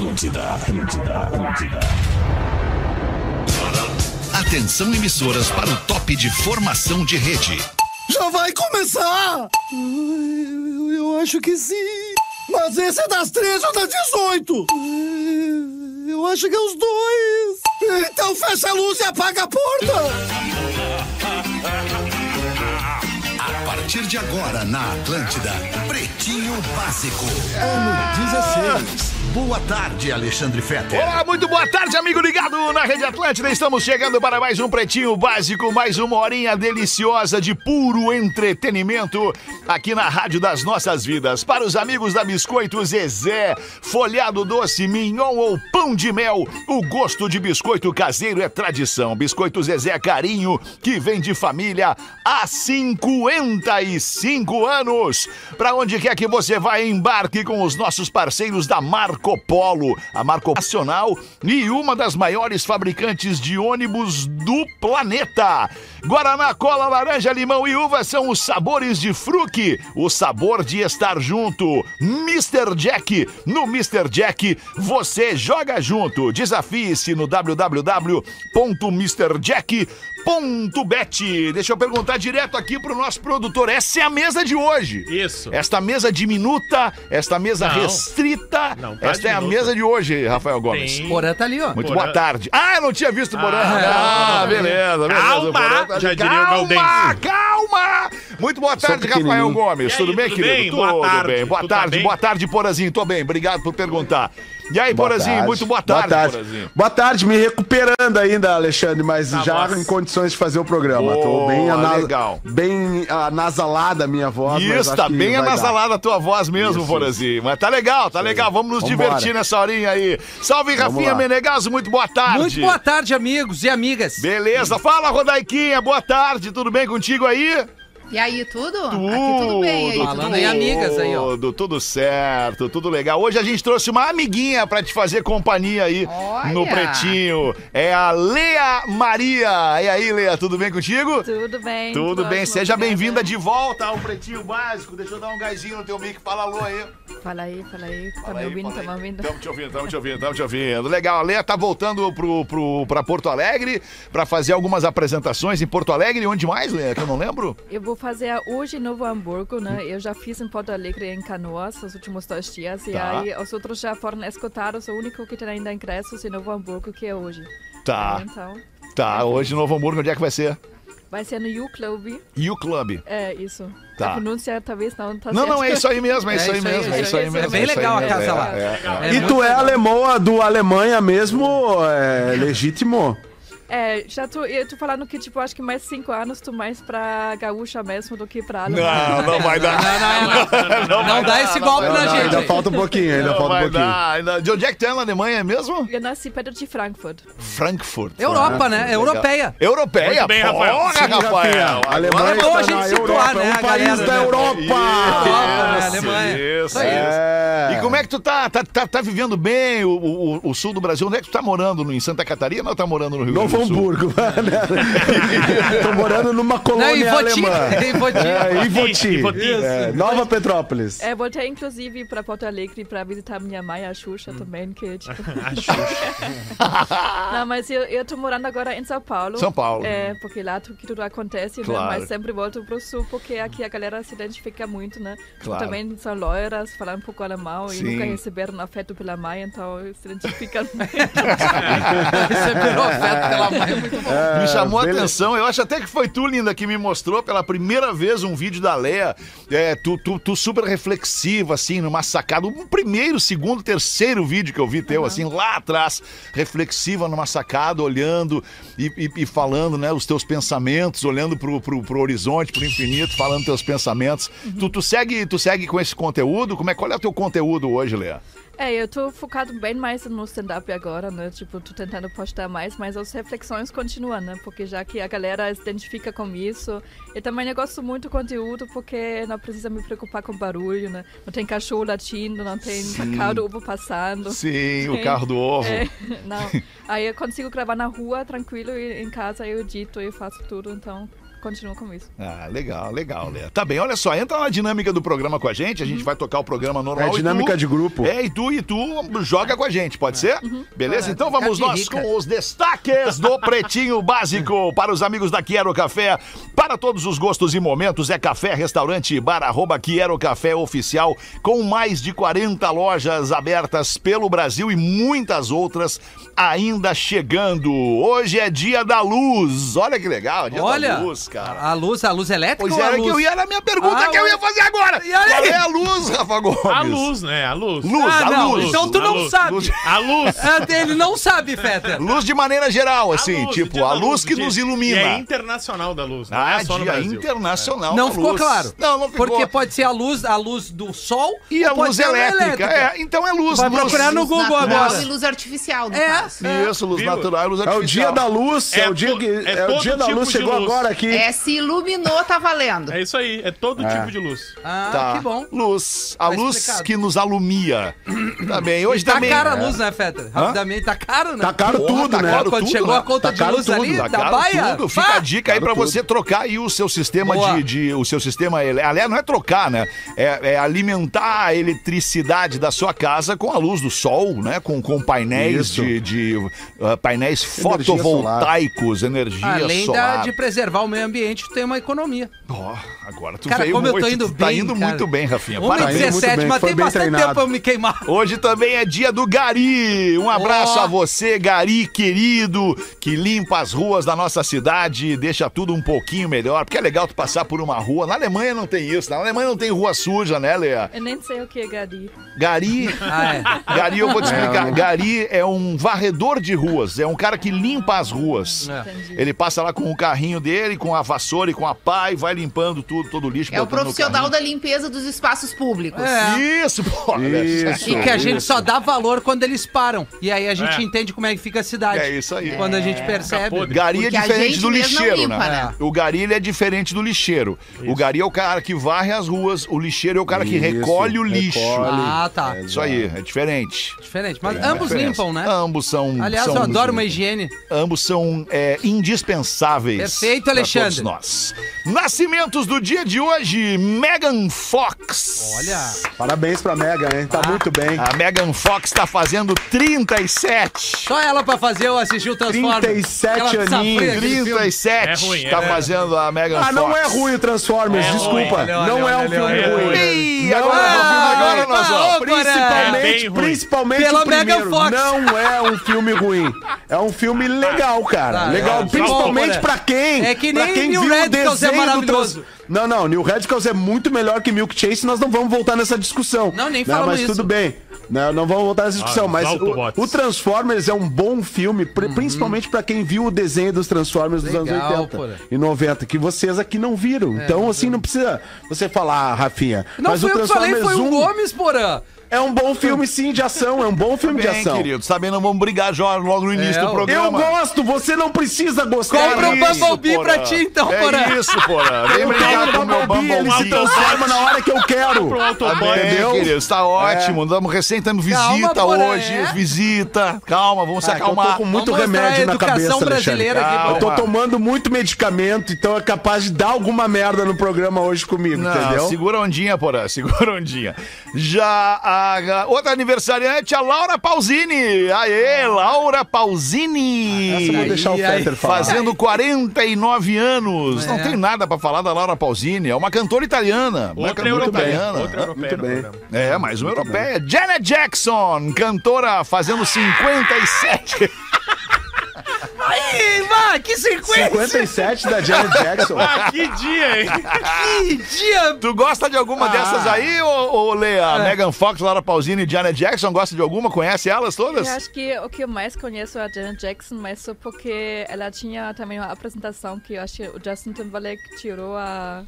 Atlântida, Atlântida, Atlântida. Atenção emissoras para o top de formação de rede. Já vai começar? Eu, eu acho que sim. Mas esse é das 13 ou das 18? Eu acho que é os dois. Então fecha a luz e apaga a porta. A partir de agora na Atlântida, Pretinho Básico. Ano 16. Boa tarde, Alexandre Fetter. Olá, muito boa tarde, amigo ligado na Rede Atlântida. Estamos chegando para mais um Pretinho Básico, mais uma horinha deliciosa de puro entretenimento aqui na Rádio das Nossas Vidas. Para os amigos da Biscoito Zezé, folhado doce, mignon ou pão de mel, o gosto de biscoito caseiro é tradição. Biscoito Zezé Carinho, que vem de família há 55 anos. Para onde quer que você vá, embarque com os nossos parceiros da Marco Polo, a Marco Nacional e uma das maiores fabricantes de ônibus do planeta. Guaraná, cola, laranja, limão e uva são os sabores de fruque, o sabor de estar junto. Mr. Jack, no Mr. Jack você joga junto. Desafie-se no www.mrjack.bet. Deixa eu perguntar direto aqui pro nosso produtor. Essa é a mesa de hoje. Isso. Esta mesa diminuta, esta mesa Não. restrita. Não, tá esta é a diminuta. mesa de hoje, Rafael Gomes. Tem- Porã tá ali, ó. Muito Porã. boa tarde. Ah, eu não tinha visto o Porã. Ah, Ah, beleza, beleza. Calma, O Porã tá ali. já diria o calma, Galdense. calma. Muito boa tarde, Rafael. Gomes. Aí, tudo bem, tudo querido? bem? Tudo Boa tarde. bem. Boa Tu tá tarde, bem? boa tarde, Porazinho. Tô bem, obrigado por perguntar. E aí, Boa Porazinho, tarde. muito boa tarde, boa tarde. Porazinho. Boa tarde, me recuperando ainda, Alexandre, mas Na já em condições de fazer o programa. Tô Boa, bem, ana- legal. bem anasalada a minha voz. Isso, tá bem anasalada a tua voz mesmo, Isso, Porazinho. Mas tá legal, tá legal. Vamos nos Vambora. divertir nessa horinha aí. Salve, Vamos Rafinha lá. Menegaso, muito boa tarde. Muito boa tarde, amigos e amigas. Beleza, fala, Rodaiquinha, boa tarde, tudo bem contigo aí? E aí, tudo? Aqui tudo bem. Aí, Falando tudo bem? amigas aí, ó. Tudo, tudo certo, tudo legal. Hoje a gente trouxe uma amiguinha pra te fazer companhia aí Olha. no Pretinho. É a Lea Maria. E aí, Lea, tudo bem contigo? Tudo bem. Tudo bem, seja bem-vinda de volta ao Pretinho Básico. Deixa eu dar um gásinho no teu mic, fala alô aí. Fala aí, fala aí. Tá Fala me aí, ouvindo, tá me ouvindo? Tamo te ouvindo, tamo te ouvindo, tamo te ouvindo. Legal, a Lea tá voltando pro, pro, pra Porto Alegre pra fazer algumas apresentações em Porto Alegre. E onde mais, Lea, que eu não lembro? Eu vou fazer hoje em Novo Hamburgo, né? Eu já fiz em Porto Alegre e em Canoas os últimos dois dias. E Tá. aí os outros já foram escutados. O único que tem ainda ingressos em Novo Hamburgo, que é hoje. Tá, Então, tá. Hoje em Novo Hamburgo, onde é que vai ser? vai ser no U-Club. E o clube. É, isso. Tá. A pronúncia talvez não tá Não, não, é isso aí mesmo, é, É isso aí mesmo, é é isso aí mesmo. É bem isso aí legal a casa é, lá. é, é. É E tu é alemão do Alemanha mesmo, é legítimo? É, já tô, eu tô falando que, tipo, acho que mais cinco anos tu mais pra gaúcha mesmo do que pra alemã. Não, não vai dar. Não, não dá esse golpe na gente. ainda falta um pouquinho, ainda Não falta um vai pouquinho. dar. ainda- De onde é que tu é na Alemanha mesmo? Eu nasci perto de Frankfurt. Frankfurt. Europa, né? Europeia. Europeia, Muito bem, Rafael. Porra, Rafael. Alemanha é bom a está gente na situar, Europa, né, é um país da? Europa. Né? Isso, Alemanha. Isso, É. isso. E como é que tu tá? Tá, tá, tá vivendo bem o, sul do Brasil? Onde é que tu tá morando? Em Santa Catarina ou tá morando no Rio Grande do Sul? Hamburgo. Tô morando numa Não, colônia Voti. alemã. É, Ivoti. Ivoti. É, Nova Petrópolis. É, voltei inclusive para Porto Alegre para visitar minha mãe, a Xuxa também, que tipo... Não, mas eu, eu tô morando agora em São Paulo. São Paulo. É, porque lá tu- que tudo acontece, Claro. né? Mas sempre volto pro sul, porque aqui a galera se identifica muito, né? Claro. Também são loiras, falam um pouco alemão Sim. e nunca receberam afeto pela mãe, então se identificam muito. Receberam afeto pela muito bom. me chamou a beleza. atenção. Eu acho até que foi tu, linda, que me mostrou pela primeira vez um vídeo da Leia. É, tu, tu, tu super reflexiva, assim, numa sacada. Um primeiro, segundo, terceiro vídeo que eu vi teu, assim, lá atrás. Reflexiva numa sacada, olhando e, e- e falando, né, os teus pensamentos, olhando pro, pro, pro horizonte, pro infinito, falando teus pensamentos. Tu, tu, segue, tu segue com esse conteúdo? Como é, qual é o teu conteúdo hoje, Leia? É, eu tô focado bem mais no stand-up agora, né? Tipo, tô tentando postar mais, mas as reflexões continuam, né? Porque já que a galera se identifica com isso. E também eu gosto muito do conteúdo porque não precisa me preocupar com barulho, né? Não tem cachorro latindo, não tem carro do ovo passando. Sim, o Sim. carro do ovo. É, não. Aí eu consigo gravar na rua, tranquilo, e em casa eu edito e faço tudo, então continuo com isso. Ah, legal, legal, Lea. Tá bem, olha só, entra na dinâmica do programa com a gente, a gente vai tocar o programa normal. É dinâmica tu- de grupo. É, e tu e tu joga com a gente, pode ser? Beleza? Então vamos nós rica. com os destaques do Pretinho Básico para os amigos da Quiero Café. Para todos os gostos e momentos, é café, restaurante e bar, arroba Quiero Café Oficial, com mais de 40 lojas abertas pelo Brasil e muitas outras ainda chegando. Hoje é dia da luz. Olha que legal, dia Olha, da luz, cara. a luz, a luz elétrica Pois ou a era luz? que eu ia na minha pergunta Ah, que eu ia fazer agora. E aí? Qual é a luz, Rafa Gomes? A luz, né? A luz. Luz, Ah, a não, luz. então tu A não luz, sabe. luz. A luz. É, Ele não sabe, Fetter. Luz de maneira geral, assim, luz, tipo, a luz que dia- nos E é ilumina. internacional da luz, não Ah, é só no dia Brasil. internacional Não da ficou luz. claro. Não, não ficou. Porque pode ser a luz, a luz do sol E a luz elétrica. É, então é luz. Vai luz. procurar no Luz Google natural agora. e luz artificial, É. caso. Isso, luz Viu? natural e luz É artificial. o dia da luz, é, É o dia que. é É, o dia da tipo luz, chegou agora aqui. É, se iluminou, tá valendo. É isso aí, é todo tipo de luz. Ah, Tá. que bom. Luz. A Tá luz explicado. que nos alumia. Tá bem. Hoje Tá também. cara a luz, né, Fetter? Rapidamente, tá caro, né? Tá caro Porra, tudo, tá né? caro Quando tudo, chegou né? a conta Tá de caro luz tudo, ali, Tá da caro baia. tudo. Fica a dica aí Caro pra tudo. você trocar aí o seu sistema Boa. de, de- o seu sistema, aliás, não é trocar, né? É, é alimentar a eletricidade da sua casa com a luz do sol, né? Com, com painéis Isso. de, de, ah, painéis Energia fotovoltaicos, energia Além solar. de preservar o meio ambiente, tu tem uma economia. Ó, agora tu Cara, veio como eu muito, tô indo tu tá bem, indo cara. muito bem, Rafinha. 1 Parabéns. Indo muito 17 bem, mas tem bastante treinado. tempo pra eu me queimar. Hoje também é dia do Gari. Um abraço Ó. a você, Gari querido, que limpa as ruas da nossa cidade e deixa tudo um pouquinho melhor. Porque é legal tu passar por uma rua. Na Alemanha não tem isso. Na Alemanha não tem rua suja, né, Lea? Eu nem sei o que é Gadi. Gari. Ah, é. Gari, eu vou te explicar. É, Gari é um varredor de ruas. É um cara que limpa as ruas. É. Ele passa lá com o carrinho dele, com a vassoura e com a pá e vai limpando tudo, todo o lixo. É o profissional da limpeza dos espaços públicos. É. Isso, pô. Isso. E que a gente só dá valor quando eles param. E aí a gente É. entende como é que fica a cidade. É isso aí. Quando a gente percebe. podre. Gari é diferente do lixeiro, limpa, né? né? O Gari ele é diferente do lixeiro. O Gari é o cara que varre as ruas, o lixeiro é o cara que Isso, recolhe o lixo. recolhe. Ah, tá. Isso aí, é diferente. Diferente. Mas ambos limpam, né? Ambos são. Aliás, são eu adoro uma higiene. Ambos são é, indispensáveis. Perfeito, pra Alexandre. todos nós. Nascimentos do dia de hoje: Megan Fox. Olha. Parabéns pra Mega, hein? Tá muito bem. A Megan Fox tá fazendo 37. Só ela pra fazer eu assistir o Transformers. 37 Aquela aninhos. safrinha, aquele filme. 37 É ruim, é tá ruim. fazendo a Megan Fox. Ah, não é ruim o Transformers, É desculpa. ruim. Olha, não olha, é um filme olha, ruim. Ih, agora, é. agora nós Ah, vamos. Porã. É Principalmente, principalmente Pela o primeiro. Megan Fox. Não é um filme ruim. É um filme legal, cara. Ah, legal. é. Principalmente Bom, pra quem? É que pra nem quem New viu o é desenho do maravilhoso. Não, não. New Radicals é muito melhor que Milk Chase. Nós não vamos voltar nessa discussão. Não, nem Né, falamos Mas isso. tudo bem. Não, não vamos voltar nessa discussão. Ah, mas o, o Transformers é um bom filme, pri- principalmente pra quem viu o desenho dos Transformers dos Legal, anos 80 porra. e 90, que vocês aqui não viram. então, assim, não precisa você falar, Rafinha. Não mas foi o eu que falei, Transformers foi o 1 Gomes, Porã. É um bom filme, sim, de ação. É um bom filme de Bem, ação. queridos, também não vamos brigar já logo no início É, do eu- Eu programa. gosto, você não precisa gostar. Compra um disso. Bumblebee pra ti, então, é Porã. isso, Porã. Vem Eu brigar quero com o meu Bumblebee, ele se Bumblebee. transforma na hora que eu quero. Tá bem, Entendeu? queridos, tá ótimo. Andamos recém tendo Calma, visita Porã, hoje. é. Visita. Calma, vamos se Ah, que eu tô acalmar. com muito Vamos mostrar remédio a na educação cabeça, brasileira aqui, Eu tô tomando muito medicamento, então é capaz de dar alguma merda no programa hoje comigo, Não, entendeu? segura a ondinha, Porã, segura a ondinha. Já a, a outra aniversariante, a Laura Pausini. Aê, Laura Pausini. Essa eu vou deixar o Aí, aí. Fetter falar. Fazendo 49 anos. Não É. tem nada pra falar da Laura Pausini. É uma cantora italiana. Uma Outra cantora europeia. italiana. Outra europeia no bem. programa. É, mais uma europeia. Janet Jackson, cantora fazendo 57. Aí, vá, que sequência. 57 da Janet Jackson. Ah, que dia, hein? Que dia. Tu gosta de alguma dessas aí, ô, ô Lea? Megan Fox, Laura Pausini e Janet Jackson, gosta de alguma? Conhece elas todas? Eu acho que o que eu mais conheço é a Janet Jackson, mas só porque ela tinha também uma apresentação que eu acho que o Justin Timberlake tirou a.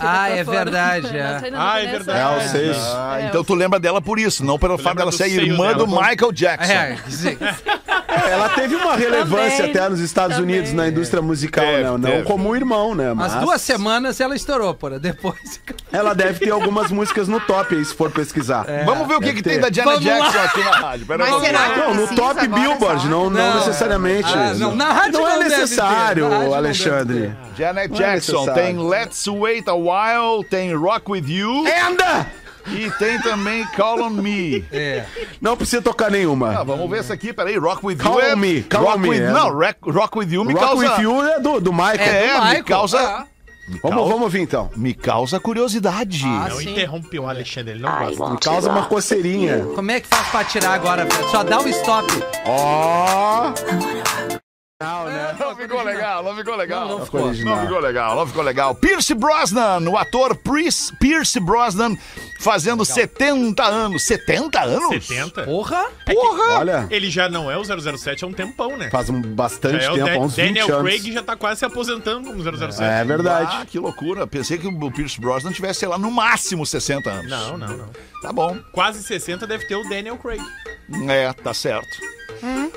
Ah, é fora. verdade, é. Ela tem- não Ah, é verdade. É, eu sei. Ah, É, então tu lembra dela por isso, não pelo fato dela ser irmã dela. do Michael Jackson. É, sim. Ela teve uma relevância Também, até nos Estados também. Unidos na indústria musical, Teve, né? Não teve. como irmão, né? As Mas duas semanas ela estourou, porra. Depois. Ela deve ter algumas músicas no top aí, se for pesquisar. Vamos ver o que, deve que tem da Janet Vamos lá. Jackson aqui na rádio. Pera Mas será que Não, no top agora Billboard, não, não, Não. necessariamente. Ah, não, na rádio não é deve necessário, na rádio não Alexandre. deve Janet é Jackson, necessário. tem Let's Wait a While, tem Rock With You Anda! E tem também Call On Me. É. Não precisa tocar nenhuma. Ah, vamos ver essa aqui, peraí, Rock With Call You é... On Me, Call rock On Me, with, é. Não, rock, rock With You me Rock causa... With You é do, do Michael. É, do me Michael, causa... ah. Vamos, vamos ouvir então. Me causa curiosidade. Ah, Não sim. interrompe o Alexandre, ele não gosta. Me causa uma coceirinha. Como é que faz pra tirar agora? Só dá o stop. Ó. Não, né? Não ficou legal, não ficou legal. Não, não ficou. Não ficou legal, não ficou legal. Pierce Brosnan, o ator Pierce, Pierce Brosnan, fazendo 70 anos. 70 anos? 70? Porra! Porra! Olha, Ele já não é o 007 há um tempão, né? faz um bastante é tempo, há uns 20 Daniel anos. Craig já tá quase se aposentando como 007. É verdade. Ah, que loucura. Pensei que o Pierce Brosnan tivesse, sei lá, no máximo 60 anos. Não, não, não. Tá bom. Quase 60 deve ter o Daniel Craig. É, tá certo.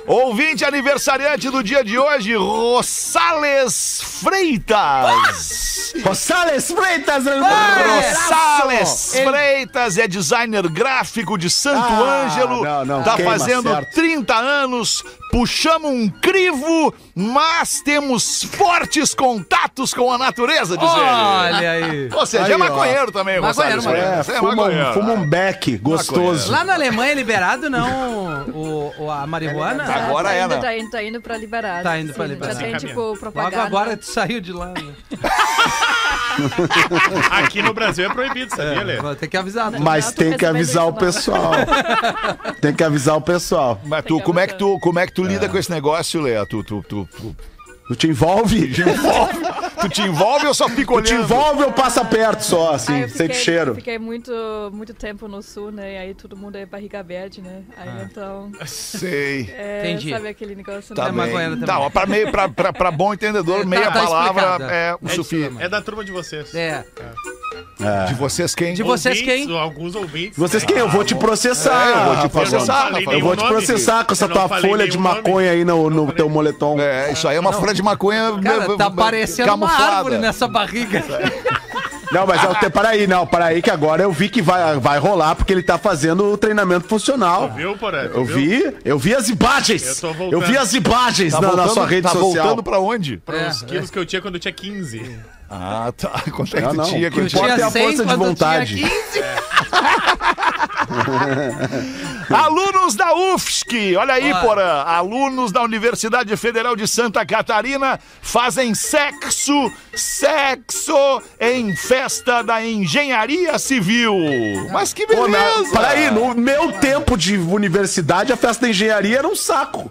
Ouvinte aniversariante do dia de hoje, Rosales Freitas. Rosales Freitas, Rosales Freitas é designer gráfico de Santo Ah, Ângelo. não, não, tá queima, fazendo certo. 30 anos. Puxamos um crivo, mas temos fortes contatos com a natureza, diz ele. Olha aí. Ou seja, Aí, é ó. maconheiro também, Maconheiro, Rosales É, Freitas. É fuma, maconheiro. um, fuma um beck gostoso. Lá na Alemanha é liberado, não? O, o- a marihuana? Agora tá é, indo, né? Tá indo, tá indo pra liberar. Tá indo pra liberar. Já tem, Tá tipo, propaganda. Logo agora tu saiu de lá. Né? Aqui no Brasil é proibido, sabia, Lê? Vou ter que avisar. né? Mas tem que avisar o pessoal. tem que avisar o pessoal. Mas tu, como é que tu, como é que tu lida com esse negócio, Lea? Tu, tu, tu, tu, Tu te envolve? tu te envolve ou só fica Tu te olhando? envolve ou passa perto só, Ah, assim, eu sente cheiro? Fiquei muito, muito tempo no sul, né? E aí todo mundo é barriga verde, né? Aí então. Sei. É, Entendi. Sabe aquele negócio, Tá né? É também. Tá, pra, meio, pra, pra, pra bom entendedor, É, tá- meia tá palavra explicado. é o É, suficiente. é da turma de vocês. É. De vocês quem? De vocês Ouvintes, quem? Alguns ouvintes. Vocês quem? Eu vou te processar. É, eu vou te processar, falei Eu vou te processar com essa Eu não tua folha de maconha aí no, no teu moletom. É, isso aí é uma folha de maconha Cara, tá parecendo uma camuflada. árvore nessa barriga. Não, mas eu te, para aí, não, para aí que agora eu vi que vai, vai rolar porque ele tá fazendo o treinamento funcional. Viu, Porã? Eu vi, eu vi as imagens. Eu tô Eu, vi as imagens Tá na, na voltando, sua rede tá social. voltando pra onde? Para os É, quilos que eu tinha quando eu tinha 15. Ah, tá. Quanto é que Não, tu não. tinha? O que quando importa tinha- é a força de vontade. tinha 15. Alunos da UFSC, olha aí, Olha. Porã. Alunos da Universidade Federal de Santa Catarina fazem sexo, sexo em festa da engenharia civil. Mas que Pô, na, beleza! para aí, no meu tempo de universidade, a festa da engenharia era um saco.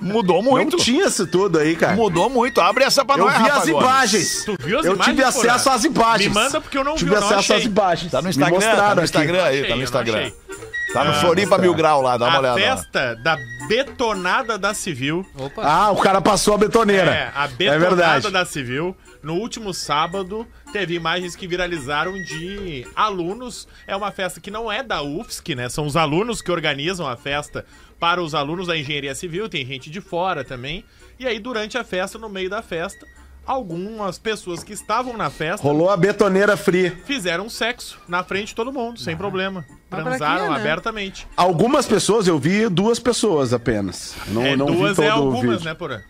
Mudou muito. Não tinha isso tudo aí, cara. Mudou muito. Abre essa pra Eu nós, vi Rafa as imagens. Tu viu as eu imagens, tive acesso Porã? às imagens. Me manda porque eu não vi, tive eu não acesso às achei. imagens. Tá no Instagram, tá no aqui. Instagram aí, tá no eu Instagram. não. Tá no Floripa Mil Grau lá, dá uma a olhada. lá. festa da betonada da Civil. Opa. Ah, o cara passou a betoneira. É, a É betonada verdade. da Civil. No último sábado, teve imagens que viralizaram de alunos. É uma festa que não é da UFSC, né? São os alunos que organizam a festa para os alunos da engenharia civil. Tem gente de fora também. E aí, durante a festa, no meio da festa, algumas pessoas que estavam na festa Rolou a betoneira fria. fizeram sexo na frente de todo mundo, sem problema. Mas pra Transaram quê, né? abertamente. Algumas pessoas, eu vi duas pessoas apenas. Não, é, não duas vi todo é o algumas, vídeo. né, Porã?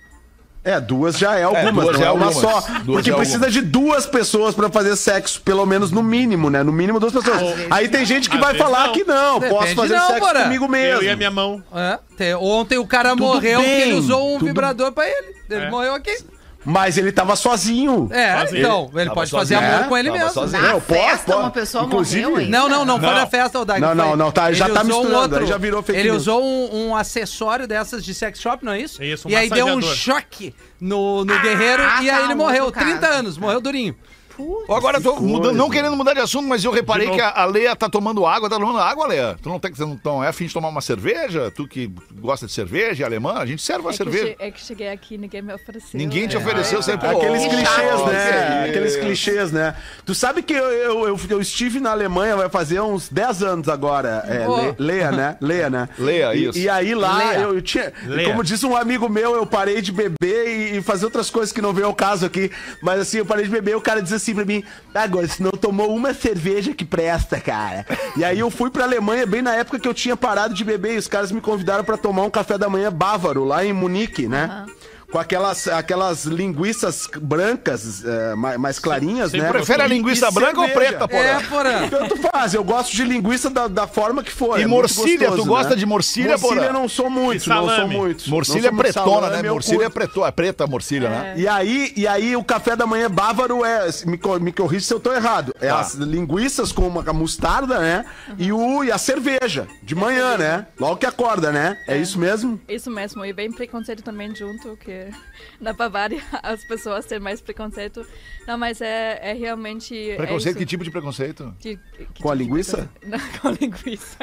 É, duas já é algumas, duas não é é uma algumas. só. Duas porque é precisa de duas pessoas pra fazer sexo, pelo menos no mínimo, né? No mínimo duas pessoas. Aí tem gente que Às vai falar não. que não, posso Depende fazer não, sexo comigo mesmo. Eu e a minha mão. É, te- ontem o cara Tudo morreu porque bem, ele usou um tudo- vibrador pra ele. Ele É. morreu aqui. Mas ele tava sozinho. É, Sozinho. então, ele Tava pode fazer sozinho. amor É, com ele tava mesmo. sozinho. Na Eu posso, festa, posso. uma pessoa Inclusive- morreu ainda. Não, não, não, foi Não. na festa, o Dag. Não, não, não, tá- já ele tá um misturando, outro- aí já virou fake Ele news. usou um, um acessório dessas de sex shop, não é isso? Isso, um E aí deu um massageador. choque no, no guerreiro ah, e aí tá, ele um morreu. outro 30 caso. anos, morreu durinho. Agora eu tô coisa. mudando, não querendo mudar de assunto, mas eu reparei que a a Leia tá tomando água, tá tomando água, Leia. Tu não, tem, tu não, não é afim de tomar uma cerveja? Tu que gosta de cerveja, alemã, a gente serve uma É que, cerveja. che- é que cheguei aqui ninguém me ofereceu. Ninguém te É. ofereceu, sempre Aqueles Que clichês, né? Que Aqueles clichês, né? Tu sabe que eu, eu, eu, eu estive na Alemanha, vai fazer uns 10 anos agora. É, Oh. Le- Leia, né? Leia, né? Leia, E- isso. E, aí lá, eu, eu tinha. Leia. Como disse um amigo meu, eu parei de beber e, e fazer outras coisas que não veio ao caso aqui. Mas assim, eu parei de beber e o cara diz assim pra mim: agora, se não tomou uma cerveja que presta, cara. E aí eu fui pra Alemanha bem na época que eu tinha parado de beber e os caras me convidaram pra tomar um café da manhã bávaro lá em Munique, né? Com aquelas, aquelas linguiças brancas, eh, mais, mais clarinhas, Sem né? Prefere a linguiça e branca ou cerveja. preta, porra? É, porra. Tanto faz, eu gosto de linguiça da, da forma que for. E é morcilha, gostoso, tu gosta né? de morcilha, Morcilha porra? não sou muito, não sou muito. Morcilha é sou muito pretona, salame, né? eu Morcilha é, preto, é preta a morcilha, né? E aí, e aí o café da manhã bávaro é, me, me corrija se eu tô errado, é Tá. as linguiças com uma mostarda, né? E, o, e a cerveja, de manhã, né? Logo que acorda, né? É, isso mesmo? Isso mesmo, e bem preconceito também junto, que na Bavária as pessoas têm mais preconceito. Não, mas é, é realmente. Preconceito, é que tipo de preconceito? De- que Com a tipo de linguiça? preconceito? Não, com a linguiça.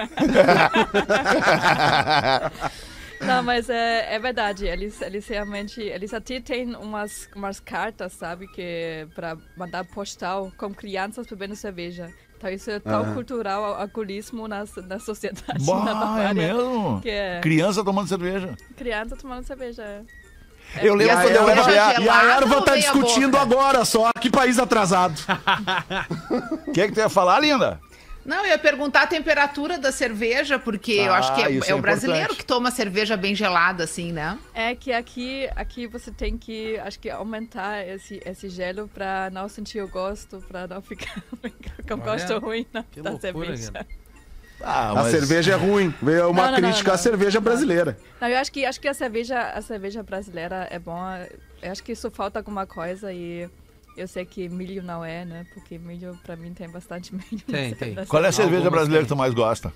Não, mas é, é verdade. Eles, eles realmente. Eles até têm umas, umas cartas, sabe? Que para mandar postal com crianças bebendo cerveja. Então isso é tão cultural, o alcoolismo na, na sociedade. na Bah, é Bavária, mesmo? Que é Criança tomando cerveja. criança tomando cerveja. É. Eu lembro E a quando eu era... erva, e a gelada erva tá discutindo agora só. Que país atrasado. O que é que tu ia falar, linda? Não, eu ia perguntar a temperatura da cerveja, porque eu Ah, acho que é, isso é é o brasileiro que toma cerveja bem gelada, assim, né? É que aqui, aqui você tem que, acho que aumentar esse, esse gelo para não sentir o gosto, para não ficar com gosto ruim na, que da loucura, cerveja. cara. Ah, A cerveja é ruim. Veio uma Não, não, não, crítica à não. cerveja brasileira. Não, eu acho que, acho que a cerveja, a cerveja brasileira é bom. Eu acho que isso falta alguma coisa e eu sei que milho não é, né? Porque milho, para mim, tem bastante milho. Tem, tem. Qual é a cerveja Algumas brasileira que tem. tu mais gosta?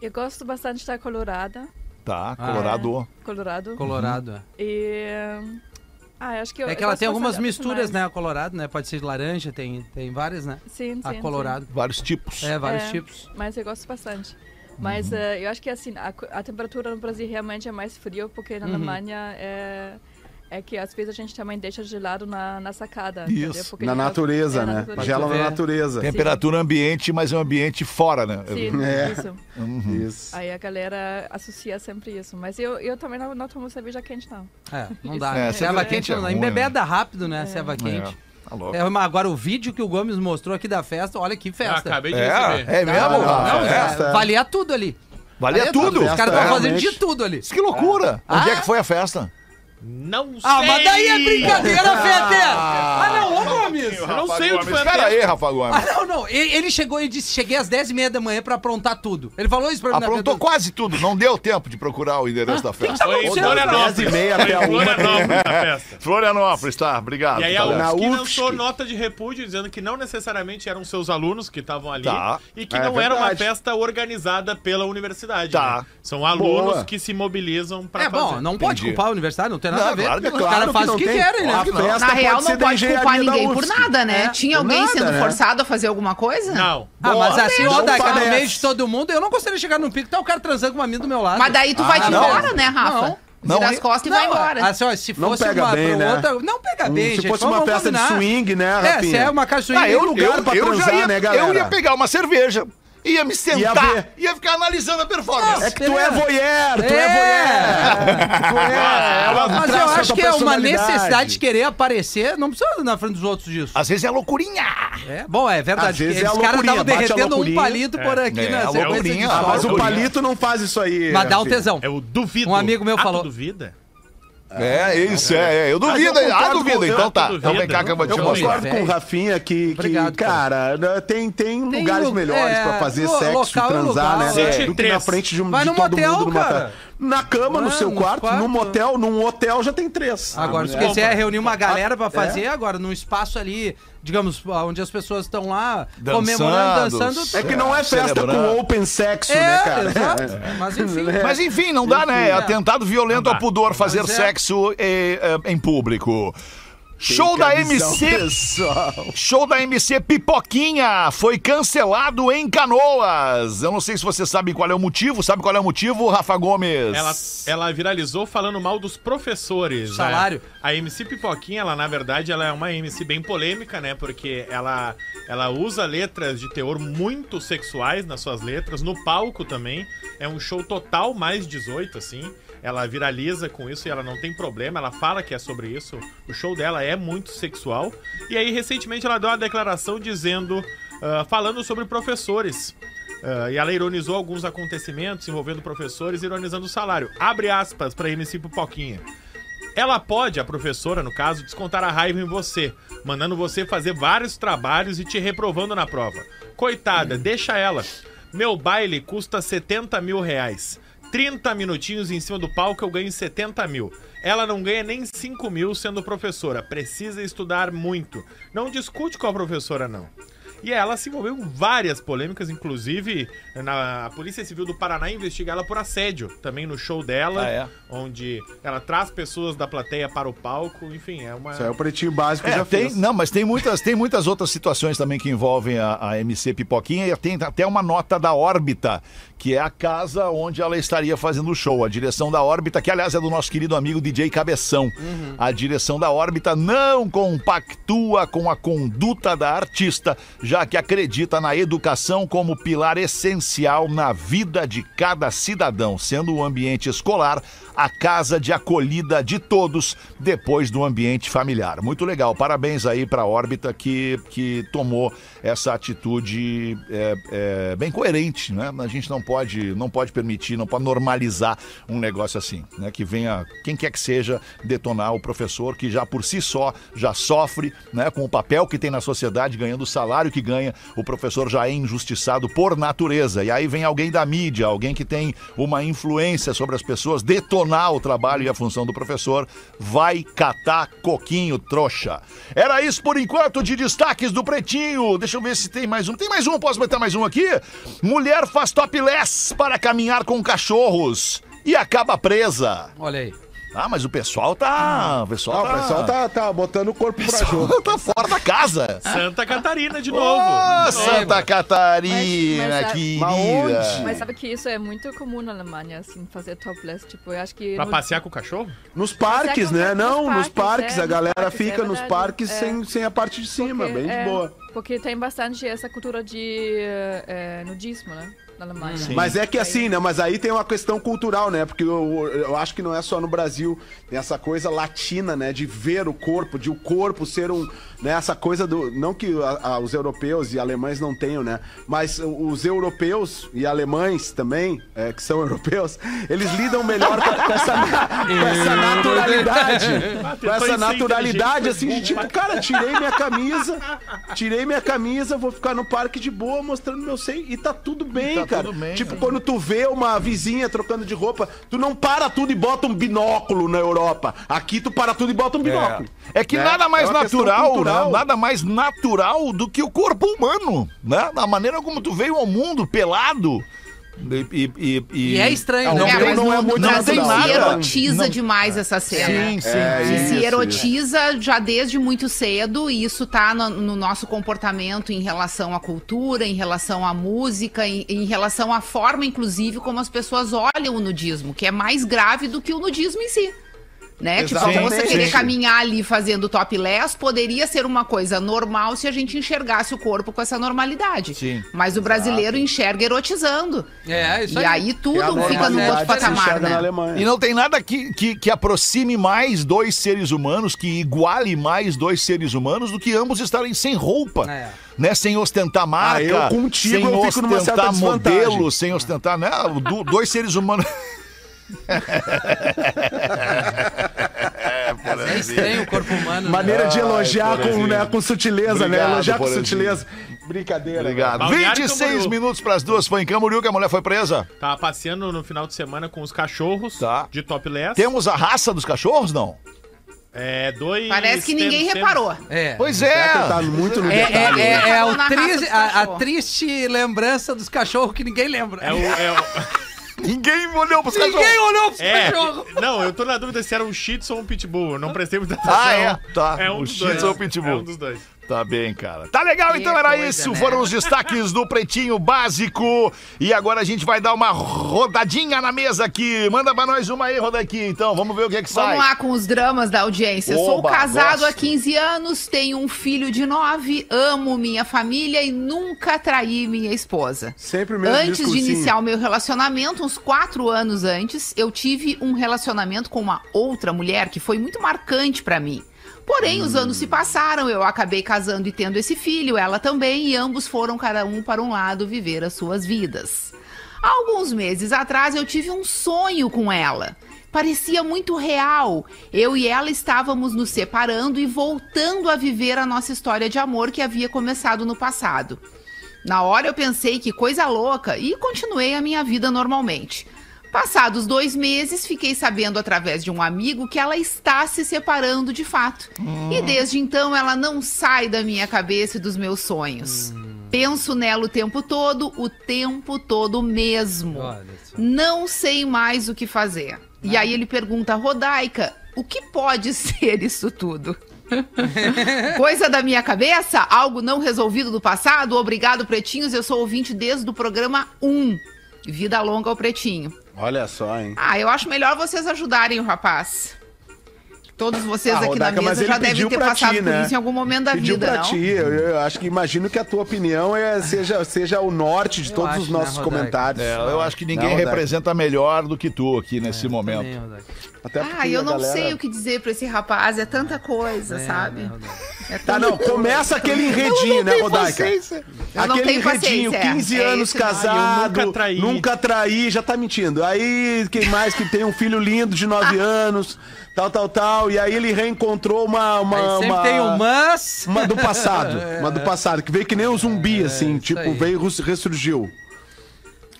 Eu gosto bastante da Colorada. Tá, Ah, Colorado. Colorado. Colorado. é. E. Ah, acho que eu, É que ela tem algumas misturas, mais. né? A Colorado, né? Pode ser de laranja, tem, tem várias, né? Sim, sim. A sim. Colorado. Vários tipos. É, vários É, tipos. Mas eu gosto bastante. Mas Uhum. eh, eu acho que assim, a, a temperatura no Brasil realmente é mais frio, porque Uhum. na Alemanha é, é que às vezes a gente também deixa gelado na, na sacada. Isso, Na natureza, é, na né? natureza. Gela na natureza. Temperatura ambiente, mas é um ambiente fora, né? Sim, É. isso. Isso. Aí a galera associa sempre isso. Mas eu, eu também não, não tomo cerveja quente, não. É, não dá. É, né? cerveja quente quente é não dá. ruim, Embebeda rápido, né? Ceva quente. Tá louco. É, mas agora o vídeo que o Gomes mostrou aqui da festa, olha que Eu festa. acabei de É, receber. é mesmo? Não, Rafa? não, É. é, festa, é. valia tudo ali. Valia tudo. Os caras estão É, fazendo de tudo ali. Que loucura. Onde Ah. é que foi a festa? Não sei. Ah, mas daí é brincadeira, Fete! Ah, não, ô Gomes! Eu não sei onde foi a Espera festa. aí, Rafa Gomes. Ah, não, não. Ele, ele chegou e disse: cheguei às 10h30 da manhã pra aprontar tudo. Ele falou isso pra mim Aprontou quase tudo. Não deu tempo de procurar o endereço da festa. Foi em Florianópolis. dez e meia Foi até em a uma. Florianópolis a festa. Florianópolis, tá? Obrigado. E aí a UFSC lançou nota de repúdio dizendo que não necessariamente eram seus alunos que estavam ali Tá. e que É não era uma festa organizada pela universidade. Tá. né? São alunos Boa. que se mobilizam pra É fazer. bom, não pode Entendi. culpar a universidade, não tem nada Não, a ver. claro Os claro caras que fazem não o que querem, né? A festa Na real, não da pode culpar da ninguém por UFSC. Nada, né? É. Tinha alguém Nada, sendo né? forçado a fazer alguma coisa? Não. Ah, mas assim, ó, daqui no meio de todo mundo, eu não gostaria de chegar num pico, tá o cara transando com uma mina do meu lado. Mas daí tu vai Ah, te não. embora, né, Rafa? Não. Não, Vira as costas e não, vai embora. Assim, ó, se Não fosse pega uma bem, pra né? outra. Não pega Hum, bem, se gente. fosse uma festa de swing, né, É, Rafinha? se é uma casa de swing, Ah, eu, lugar eu, pra eu já transar, ia, né, galera? eu ia pegar uma cerveja, ia me sentar, ver. ia, ficar analisando a performance. É que tu é voyeur, tu é, É. voyeur. Tu é, ela Mas eu acho que é uma necessidade de querer aparecer, não precisa na frente dos outros disso. Às vezes é loucurinha. É, bom, é Às verdade. vezes Esses é a caras loucurinha, estavam derretendo um palito por aqui É, na sequência sol. a Mas o palito não faz isso aí. Mas dá o Rafinha. tesão. É o duvido. Um amigo meu Ah, tu falou. duvida? É, isso, é, é. Eu duvido, eu ah, concordo duvido. Então eu- tá. tu Então vem cá que eu vou te Eu Eu mostrar. concordo com o. Rafinha que, que Obrigado, cara, né, tem, tem, Tem lugares lu- melhores é, pra fazer lo- sexo, é transar, né? é. Do que na frente de, um, Vai de num todo motel, mundo numa cara. ca- Na cama, no Vai, seu no quarto, quarto. no motel, num hotel já tem três. Agora, se É. quiser reunir uma galera É. pra fazer, agora, num espaço ali, digamos, onde as pessoas estão lá Dançando, comemorando, dançando. É que não é festa Celebrando. com open sexo, É, né, cara? exato. Mas enfim. Mas enfim, não dá, né? É é. atentado violento ao pudor fazer é. sexo eh, eh, em público. Show da MC. pessoal. Show da MC Pipoquinha foi cancelado em Canoas. Eu não sei se você sabe qual é o motivo. Sabe qual é o motivo, Rafa Gomes? Ela, ela viralizou falando mal dos professores. Salário. A, a MC Pipoquinha, ela na verdade, ela é uma MC bem polêmica, né? Porque ela, ela usa letras de teor muito sexuais nas suas letras, no palco também. É um show total mais 18, assim. Ela viraliza com isso e ela não tem problema, ela fala que é sobre isso. O show dela é muito sexual. E aí, recentemente, ela deu uma declaração dizendo, ah, falando sobre professores. Ah, e ela ironizou alguns acontecimentos envolvendo professores, ironizando o salário. Abre aspas pra MC Pipoquinha. Ela pode, a professora, no caso, descontar a raiva em você, mandando você fazer vários trabalhos e te reprovando na prova. Coitada, deixa ela. Meu baile custa 70 mil reais. 30 minutinhos em cima do palco eu ganho 70 mil. Ela não ganha nem 5 mil sendo professora. Precisa estudar muito. Não discute com a professora, não. E ela se envolveu em várias polêmicas, inclusive na a Polícia Civil do Paraná investiga ela por assédio, também no show dela, Ah, é? onde ela traz pessoas da plateia para o palco, enfim, é uma... Isso é o pretinho básico É, já tem, fez. não, mas tem muitas, tem muitas outras situações também que envolvem a, a MC Pipoquinha e tem até uma nota da órbita, que é a casa onde ela estaria fazendo o show. A direção da órbita, que aliás é do nosso querido amigo DJ Cabeção. A direção da órbita não compactua com a conduta da artista, já que acredita na educação como pilar essencial na vida de cada cidadão, sendo o ambiente escolar a casa de acolhida de todos depois do ambiente familiar. Muito legal. Parabéns aí para a órbita que, que tomou essa atitude é, é, bem coerente, né? A gente não pode, não pode permitir, não pode normalizar um negócio assim, né? Que venha quem quer que seja detonar o professor que já por si só já sofre, né? Com o papel que tem na sociedade, ganhando o salário que ganha, o professor já é injustiçado por natureza. E aí vem alguém da mídia, alguém que tem uma influência sobre as pessoas, detonar o trabalho e a função do professor, vai catar coquinho, trouxa. Era isso por enquanto de destaques do Pretinho. Deixa eu ver se tem mais um. Tem mais um, posso botar mais um aqui? Mulher faz topless para caminhar com cachorros e acaba presa. Olha aí. Ah, mas o pessoal tá. O pessoal, Ah, o pessoal tá, tá botando o corpo pra jogo. tá fora da casa. Santa Catarina de novo. De novo. Santa Catarina, Mas- mas- querida. Mas sabe que isso é muito comum na Alemanha, assim, fazer topless. Tipo, eu acho que. Pra no- passear com o cachorro? Nos parques, é né? nos Não, nos parques, parques. é, a nos galera parques, é fica nos verdade, parques é. sem, sem a parte de cima, porque, bem de é, boa. Porque tem bastante essa cultura de é, nudismo, né? Alemanha. Mas é que assim, né? Mas aí tem uma questão cultural, né? Porque eu, eu acho que não é só no Brasil. Tem essa coisa latina, né? De ver o corpo, de o corpo ser um. Né? Essa coisa do. Não que a- a- os europeus e alemães não tenham, né? Mas os europeus e alemães também, é, que são europeus, eles lidam melhor com, com essa, com essa naturalidade. com essa naturalidade, assim, de tipo, cara, tirei minha camisa, tirei minha camisa, vou ficar no parque de boa mostrando meu seio e tá tudo bem, Tá cara. tudo bem, tipo, né? quando tu vê uma vizinha trocando de roupa, tu não para tudo e bota um binóculo na Europa. Aqui tu para tudo e bota um binóculo. É que Né? nada mais É natural, né? nada mais natural do que o corpo humano, né? Da maneira como tu veio ao mundo pelado. E, e, e- E é estranho, não, né? Não no, é muito se erotiza Não- demais essa cena. Sim, sim. É, Se, isso, se isso. erotiza já desde muito cedo, e isso tá no, no nosso comportamento em relação à cultura, em relação à música, em, em relação à forma, inclusive, como as pessoas olham o nudismo, que é mais grave do que o nudismo em si. Né? Tipo, a Exatamente. moça querer Sim. caminhar ali fazendo topless poderia ser uma coisa normal se a gente enxergasse o corpo com essa normalidade. Sim. Mas o brasileiro enxerga erotizando. É, isso E aí tudo É fica no normalidade outro patamar, enxerga na né? Alemanha. E não tem nada que, que, que aproxime mais dois seres humanos, que iguale mais dois seres humanos do que ambos estarem sem roupa. É. Né, sem ostentar marca, eu contigo, sem eu fico numa certa ostentar modelo, sem ostentar, né? do- dois seres humanos. É estranho o corpo humano. né? Maneira de Ai, elogiar com, Porazinho. né, com sutileza, né? Obrigado, Elogiar com sutileza. Brincadeira. Obrigado. Balneário 26 Camboriú. minutos para as duas. Foi em Camboriú que a mulher foi presa. Tava passeando no final de semana com os cachorros Tá. de topless. Temos a raça dos cachorros, não? É, dois... Parece que ninguém temos- reparou. É. Pois é. tá muito no É, é, detalhe? é, é o raça tri- dos a, a triste lembrança dos cachorros que ninguém lembra. É o, é o- Ninguém Ninguém olhou pros Ninguém cachorros. olhou pros É, cachorros. não, eu tô na dúvida se era um Shih Tzu ou um Pitbull. Eu não prestei muita atenção. Ah, é? Tá. É um O dos Shih dois. Tzu ou o Pitbull? É um dos dois. Tá bem, cara. Tá legal, Que então era coisa, isso. né? Foram os destaques do Pretinho Básico. E agora a gente vai dar uma rodadinha na mesa aqui. Manda pra nós uma aí, Rodaquinha, então. Vamos ver o que é que sai. Vamos lá com os dramas da audiência. Sou Oba, casado gosto. há 15 anos, tenho um filho de 9, amo minha família e nunca traí minha esposa. Sempre mesmo Antes de discursinho. iniciar o meu relacionamento, uns quatro anos antes, eu tive um relacionamento com uma outra mulher que foi muito marcante pra mim. Porém, os anos se passaram, eu acabei casando e tendo esse filho, ela também, e ambos foram cada um para um lado viver as suas vidas. Alguns meses atrás eu tive um sonho com ela. Parecia muito real. Eu e ela estávamos nos separando e voltando a viver a nossa história de amor que havia começado no passado. Na hora eu pensei que coisa louca e continuei a minha vida normalmente. Passados dois meses, fiquei sabendo através de um amigo que ela está se separando de fato. E desde então ela não sai da minha cabeça e dos meus sonhos. Penso nela o tempo todo, o tempo todo mesmo. Não sei mais o que fazer. E aí ele pergunta, Rodaica, o que pode ser isso tudo? Coisa da minha cabeça? Algo não resolvido do passado? Obrigado, pretinhos. Eu sou ouvinte desde o programa 1. Vida longa ao pretinho. Olha só, hein? Ah, eu acho melhor vocês ajudarem o rapaz. Todos vocês Ah, aqui Rodaica, na mesa já devem ter passado ti, por né? isso em algum momento da Pediu vida, pra não? ti. Eu, eu acho que imagino que a tua opinião é, seja, seja o norte de Eu todos acho, os né, nossos Rodaica? comentários. É, eu acho que ninguém Não, representa melhor do que tu aqui nesse momento. Também. Até porque Ah, eu a não galera- sei o que dizer pra esse rapaz. É tanta coisa, É, sabe? É Tá, não, começa aquele enredinho, né, Rodaica? Eu não Aquele enredinho, paciência, 15 é anos casado, nunca traí. nunca traí, já tá mentindo. Aí, quem mais que tem um filho lindo de 9 anos, tal, tal, tal, e aí ele reencontrou uma... uma, sempre uma... tem um mas. Uma do passado, uma do passado, que veio que nem um zumbi, assim, tipo, veio, res- ressurgiu.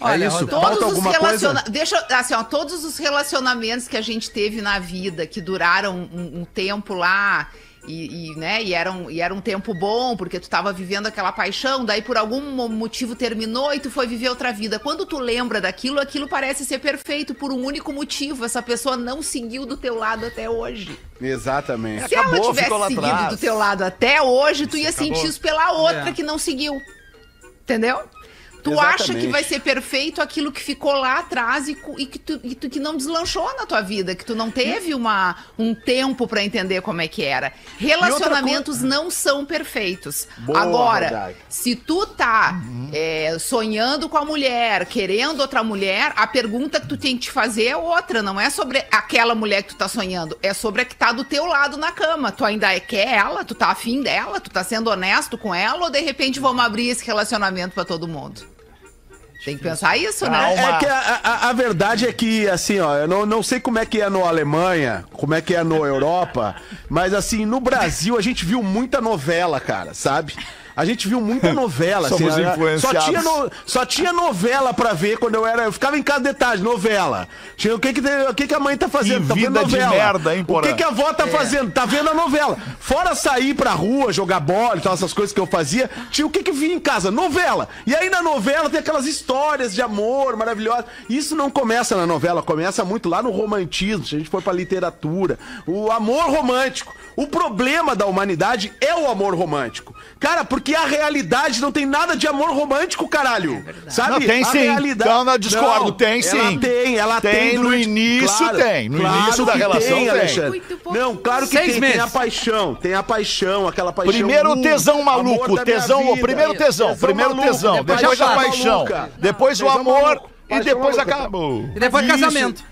Olha, é isso, falta Todos os alguma relaciona... coisa? Deixa, eu- assim, ó, todos os relacionamentos que a gente teve na vida, que duraram um, um tempo lá, e, e, né, e, era um, e era um tempo bom, porque tu tava vivendo aquela paixão, daí por algum mo- motivo terminou e tu foi viver outra vida. Quando tu lembra daquilo, aquilo parece ser perfeito por um único motivo. Essa pessoa não seguiu do teu lado até hoje. Exatamente. Se ela Acabou, tivesse ficou lá seguido atrás. do teu lado até hoje, tu ia sentir isso pela outra É. que não seguiu. Entendeu? Tu Exatamente. acha que vai ser perfeito aquilo que ficou lá atrás e, e que, tu, e tu- que não deslanchou na tua vida, que tu não teve uma, um tempo pra entender como é que era. Relacionamentos não são perfeitos. Boa, Agora, Rodaica. se tu tá é, sonhando com a mulher, querendo outra mulher, a pergunta que tu tem que te fazer é outra. Não é sobre aquela mulher que tu tá sonhando. É sobre a que tá do teu lado na cama. Tu ainda é- quer ela? Tu tá afim dela? Tu tá sendo honesto com ela? Ou de repente vamos abrir esse relacionamento pra todo mundo? Tem que pensar isso, né? É que a, a- a verdade é que, assim, ó, eu não, não sei como é que é no Alemanha, como é que é no Europa, mas assim, no Brasil a gente viu muita novela, cara, sabe? A gente viu muita novela, assim, a- só tinha, no- só tinha novela pra ver quando eu era. Eu ficava em casa de tarde, novela. Tinha o que que, tem- o que, que a mãe tá fazendo? Que tá vendo vida de novela. merda, hein, O Porã? que, que a avó tá fazendo? Tá vendo a novela. Fora sair pra rua, jogar bola e tal, essas coisas que eu fazia, tinha o que que vinha em casa? Novela. E aí na novela tem aquelas histórias de amor maravilhosas. Isso não começa na novela, começa muito lá no romantismo, se a gente for pra literatura. O amor romântico. O problema da humanidade é o amor romântico. Cara, porque a realidade não tem nada de amor romântico, caralho. Sabe? Não, tem A sim. Não, não, discordo, tem sim. Ela tem, ela Tem, tem. no durante- início tem, no claro início da relação tem. Alexandre. Não, claro que Seis tem, tem a meses. paixão, tem a paixão, aquela paixão. Primeiro uh, tesão maluco, tesão, primeiro tesão, primeiro tesão, depois a paixão, depois o amor e depois acabou. E depois casamento.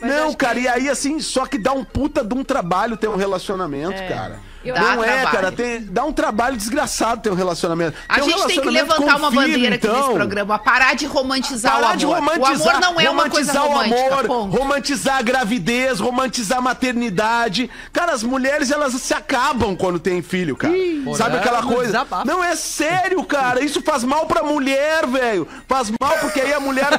Não, cara, e aí assim, só que dá um puta de um trabalho ter um relacionamento, cara. Eu- Dá não é, trabalho. cara, tem, dá um trabalho desgraçado ter um relacionamento. A Ter um gente tem que levantar uma filho, bandeira aqui nesse então. programa. Parar de romantizar Parar o amor. de romantizar, o amor não é uma coisa romantizar romântica. o amor, ponto. romantizar a gravidez, romantizar a maternidade. Cara, as mulheres elas se acabam quando tem filho, cara. Sabe Porra, aquela não coisa? desabafa. Não é sério, cara. Isso faz mal pra mulher, velho. Faz mal porque aí a mulher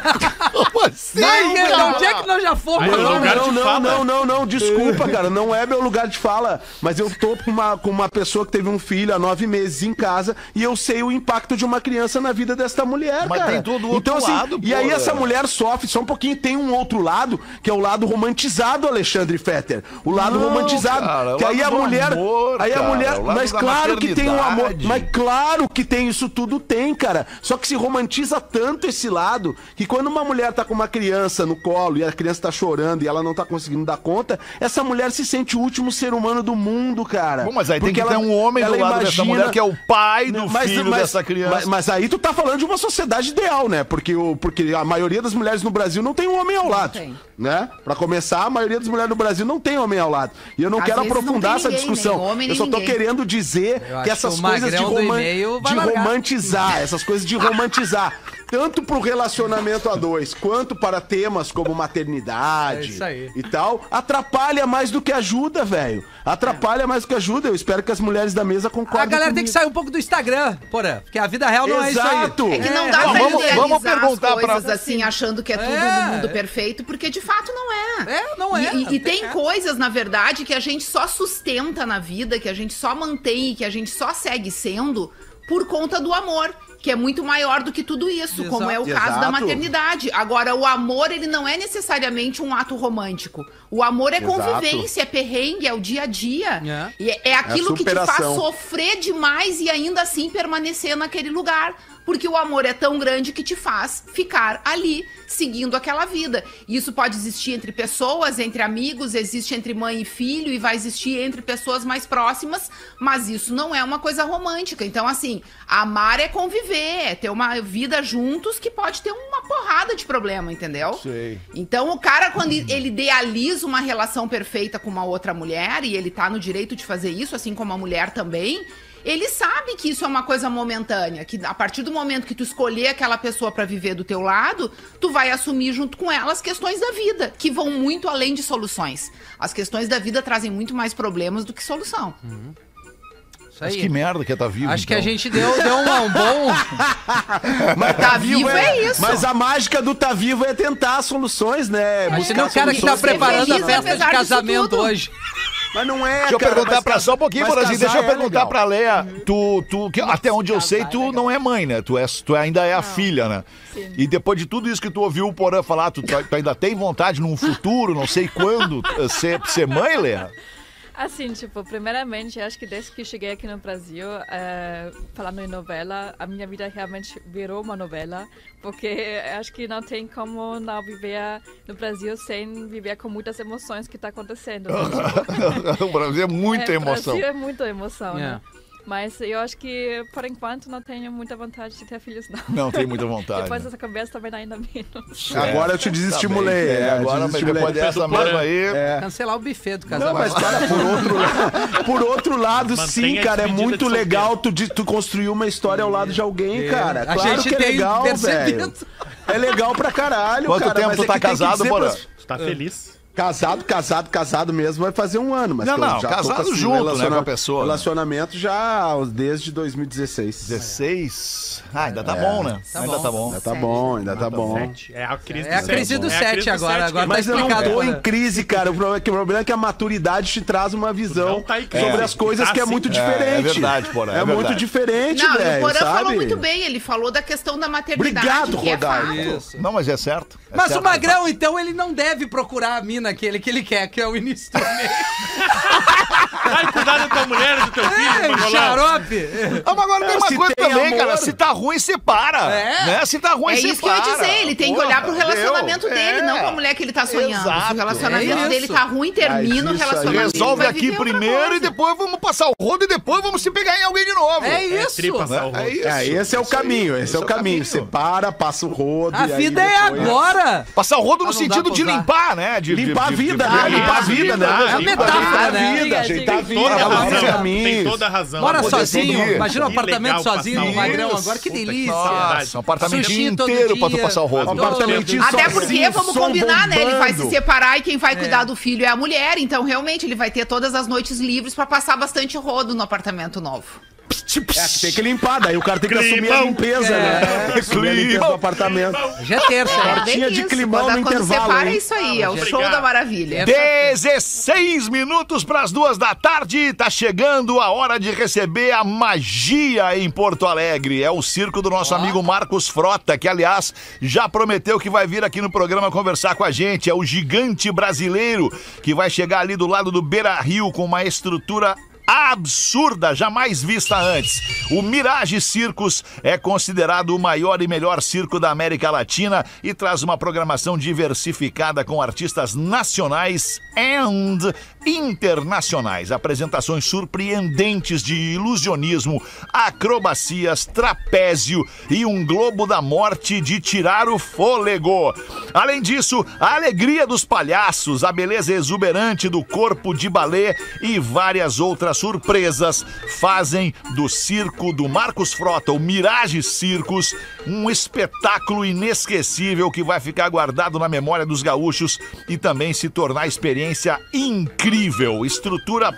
Vai, que- onde é que nós já fomos? Aí, Não, não, não, não, não, não, desculpa, cara, não é meu lugar de fala, mas eu tô com uma, com uma pessoa que teve um filho há nove meses em casa e eu sei o impacto de uma criança na vida desta mulher, Mas cara. tem todo o outro então, assim, lado, E aí essa mulher sofre só um pouquinho. Tem um outro lado, que é o lado romantizado, Alexandre Fetter. O lado Não, romantizado. cara, que aí a mulher. amor, aí a cara, mulher. lado Mas claro que tem um amor. Mas claro que tem isso tudo, tem, cara. Só que se romantiza tanto esse lado que quando uma mulher tá com uma criança no colo e a criança tá chorando e ela não tá conseguindo dar conta, essa mulher se sente o último ser humano do mundo, cara. Bom, mas aí tem que ter ela- um homem do lado dessa imagina- mulher que é o pai do Mas- filho mas- dessa criança. Mas, mas aí tu tá falando de uma sociedade ideal, né? Porque, o, porque a maioria das mulheres no Brasil não tem um homem ao lado. tem. Né? Pra começar, a maioria das mulheres no Brasil não tem homem ao lado. E eu não Às quero aprofundar tem essa ninguém, discussão. homem, eu só tô ninguém. querendo dizer Eu que essas coisas de, roman- de romantizar, essas coisas de romantizar, tanto pro relacionamento a dois, quanto para temas como maternidade É e tal, atrapalha mais do que ajuda, velho. Atrapalha mais do que ajuda. Eu espero que as mulheres da mesa concordem A galera tem comigo. que sair um pouco do Instagram, porra. Porque a vida real não é isso aí. Exato. É que não É, dá não, pra vamos- vamos perguntar as pra- coisas assim, achando que é tudo É. no mundo perfeito, porque de fato não é. É, não é. E, e- e tem É. coisas, na verdade, que a gente só sustenta na vida, que a gente só mantém, que a gente só segue sendo por conta do amor. Que é muito maior do que tudo isso, como é o Exato. caso da Exato. maternidade. Agora, o amor, ele não é necessariamente um ato romântico. O amor é Exato. convivência, é perrengue, é o dia a dia. É. E é, é aquilo que te faz sofrer demais e ainda assim permanecer naquele lugar. Porque o amor é tão grande que te faz ficar ali, seguindo aquela vida. E isso pode existir entre pessoas, entre amigos, existe entre mãe e filho, e vai existir entre pessoas mais próximas, mas isso não é uma coisa romântica. Então, assim, amar é conviver, é ter uma vida juntos que pode ter uma porrada de problema, entendeu? Sei. Então, o cara, quando ele idealiza uma relação perfeita com uma outra mulher, e ele tá no direito de fazer isso, assim como a mulher também, ele sabe que isso é uma coisa momentânea, que a partir do momento que tu escolher aquela pessoa pra viver do teu lado, tu vai assumir junto com ela as questões da vida, que vão muito além de soluções. As questões da vida trazem muito mais problemas do que solução. Isso Mas aí. que merda que tá vivo. Acho que a então. gente deu, deu um, um bom. Mas Tá vivo é isso. Mas a mágica do tá vivo é tentar soluções, né? Acho que Buscar nem o cara que tá preparando a feliz festa de casamento hoje. Mas não é, Deixa eu cara, perguntar mas pra só um pouquinho, mas Borazinho. Deixa eu é perguntar legal. pra Leia. Tu, tu, que, até onde eu sei, tu não é mãe, né? Tu, é, tu ainda é a filha, né? Sim. E depois de tudo isso que tu ouviu o Porã falar, tu, tu ainda tem vontade num futuro, não sei quando, eh, ser, ser mãe, Leia? Assim, tipo, primeiramente, acho que desde que cheguei aqui no Brasil, eh, falando em novela, a minha vida realmente virou uma novela, porque acho que não tem como não viver no Brasil sem viver com muitas emoções que está acontecendo. né? Tipo, o Brasil é muita é, emoção. Brasil é muita emoção, É. né? Mas eu acho que, por enquanto, não tenho muita vontade de ter filhos, não. Não tem muita vontade. Depois né? dessa conversa também ainda menos. Agora eu te Tá bem. desestimulei. É, é, agora, mas desestimulei. depois dessa mesmo aí. Cancelar o buffet do Não, casamento. mas cara, por outro, lado, por outro lado, sim, cara, é muito legal tu, de- tu construir uma história ao lado de alguém, cara. A Claro gente que é tem legal, velho. É legal pra caralho, Quanto cara. tempo mas tu é tá casado, Porã? pras- Tu tá feliz? Casado, casado, casado mesmo vai fazer um ano, mas Não, não, já tô casado com esse junto, né, relaciona- com a pessoa, né? Relacionamento já desde 2016. 16. Ah, ainda tá bom, né? Tá ainda bom. tá bom. Ainda tá bom, ainda tá bom. É a crise É do crise sete. do É a sete crise do agora, sete, agora que tá Mas eu não tô né? em crise, cara. O problema, que- o problema é que a maturidade te traz uma visão tá sobre as coisas Tá que é sim. muito É, diferente. é verdade, Porã, é É, muito diferente, Não, velho, o Porã sabe? falou muito bem, ele falou da questão da maternidade, Obrigado, é. Isso. Não, mas é certo. É Mas o Magrão, então, ele não deve procurar a mina aquele que ele quer, que é o início do mês. Vai cuidar da tua mulher, do teu filho, É, Mangolão. xarope. Ah, mas agora tem uma se coisa tem também, amor. cara. Se tá ruim, separa. É. Né? Se tá ruim, É separa. isso que eu ia dizer, ele tem que olhar pro relacionamento meu, dele, é. não com a mulher que ele tá sonhando. Exato. Se o relacionamento É dele tá ruim, termina o relacionamento. Resolve aqui primeiro e depois vamos passar o rodo e depois vamos se pegar em alguém de novo. É É isso. Né? É isso. É, esse é o caminho, esse, é o caminho. Separa, passa o rodo. A e aí vida é agora. Passar o rodo no Ah, sentido pra de limpar, né? De, Limpar a vida, de- né? de- Limpar a vida, né? É a Limpar metáfora, a né? vida, ajeitar toda a razão. Tem toda a razão. Mora sozinho, imagina um apartamento sozinho, no Magrão, agora que delícia. Nossa, um apartamentinho todo inteiro pra tu dia. passar o rodo. Um apartamentinho Até porque, vamos combinar, né? Ele vai se separar e quem vai cuidar do filho é a mulher. Então, realmente, ele vai ter todas as noites livres pra passar bastante rodo no apartamento novo. É, que tem que limpar, daí o cara tem que assumir a Climão. limpeza, né? Assumir a limpeza do apartamento. Já é terça, né? Portinha bem de climão Quando- no quando intervalo, separa hein? é isso aí, é o show Obrigado. da maravilha. 16 minutos para as duas da tarde, tá chegando a hora de receber a magia em Porto Alegre. É o circo do nosso amigo Marcos Frota, que aliás já prometeu que vai vir aqui no programa conversar com a gente. É o gigante brasileiro que vai chegar ali do lado do Beira Rio com uma estrutura absurda, jamais vista antes. O Mirage Circus é considerado o maior e melhor circo da América Latina e traz uma programação diversificada com artistas nacionais and internacionais. Apresentações surpreendentes de ilusionismo, acrobacias, trapézio e um globo da morte de tirar o fôlego. Além disso, a alegria dos palhaços, a beleza exuberante do corpo de balé e várias outras surpresas fazem do circo do Marcos Frota, o Mirage Circus, um espetáculo inesquecível que vai ficar guardado na memória dos gaúchos e também se tornar experiência incrível. Estrutura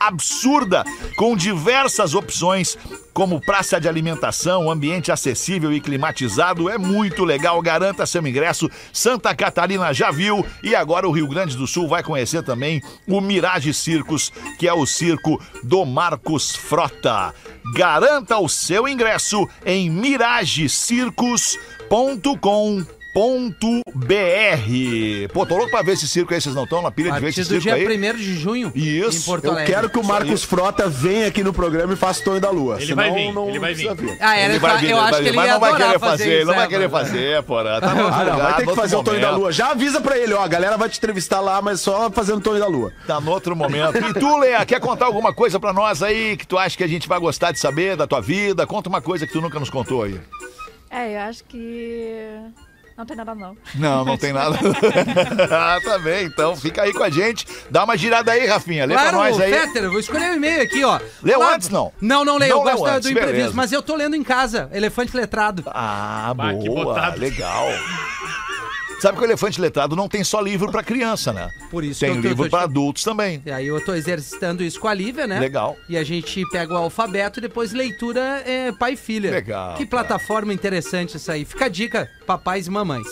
absurda, com diversas opções, como praça de alimentação, ambiente acessível e climatizado. É muito legal, garanta seu ingresso. Santa Catarina já viu e agora o Rio Grande do Sul vai conhecer também o Mirage Circus, que é o circo do Marcos Frota. Garanta o seu ingresso em miragecircus.com Ponto BR. Pô, tô louco pra ver esse circo aí, vocês não estão na pilha de ver esse do circo dia aí? 1 de junho, Isso, em Porto Eu quero que o Marcos Frota venha aqui no programa e faça o Tonho da Lua. Ele senão vai vir, não ele vai vir. Ah, era, Ele vai vir, eu ele acho vai que vir, ele mas não vai querer fazer fazer, isso, ele não vai querer mano. fazer, porra. Tá Ah, não, vai ter que fazer o Tonho da. Lua. Já avisa pra ele, ó, a galera vai te entrevistar lá, mas só fazendo o Tonho da Lua. Tá no outro momento. E tu, Lea, quer contar alguma coisa pra nós aí que tu acha que a gente vai gostar de saber da tua vida? Conta uma coisa que tu nunca nos contou aí. É, eu acho que. Não tem nada, não. Não, não tem nada. ah, tá bem, então fica aí com a gente. Dá uma girada aí, Rafinha. Lê pra Claro, nós aí. Fetter, eu vou escolher o e-mail aqui, ó. Leu Olá- antes, não? Não, não leio, Não eu leu gosto antes, do imprevisto, beleza. mas eu tô lendo em casa, Elefante Letrado. Ah, Bah, boa, legal. Sabe que o elefante letrado não tem só livro pra criança, né? Por isso tem que eu tô- livro tô- pra adultos também. E aí eu tô exercitando isso com a Lívia, né? Legal. E a gente pega o alfabeto e depois leitura é, pai e filha. Legal, Que cara. plataforma interessante isso aí. Fica a dica, papais e mamães.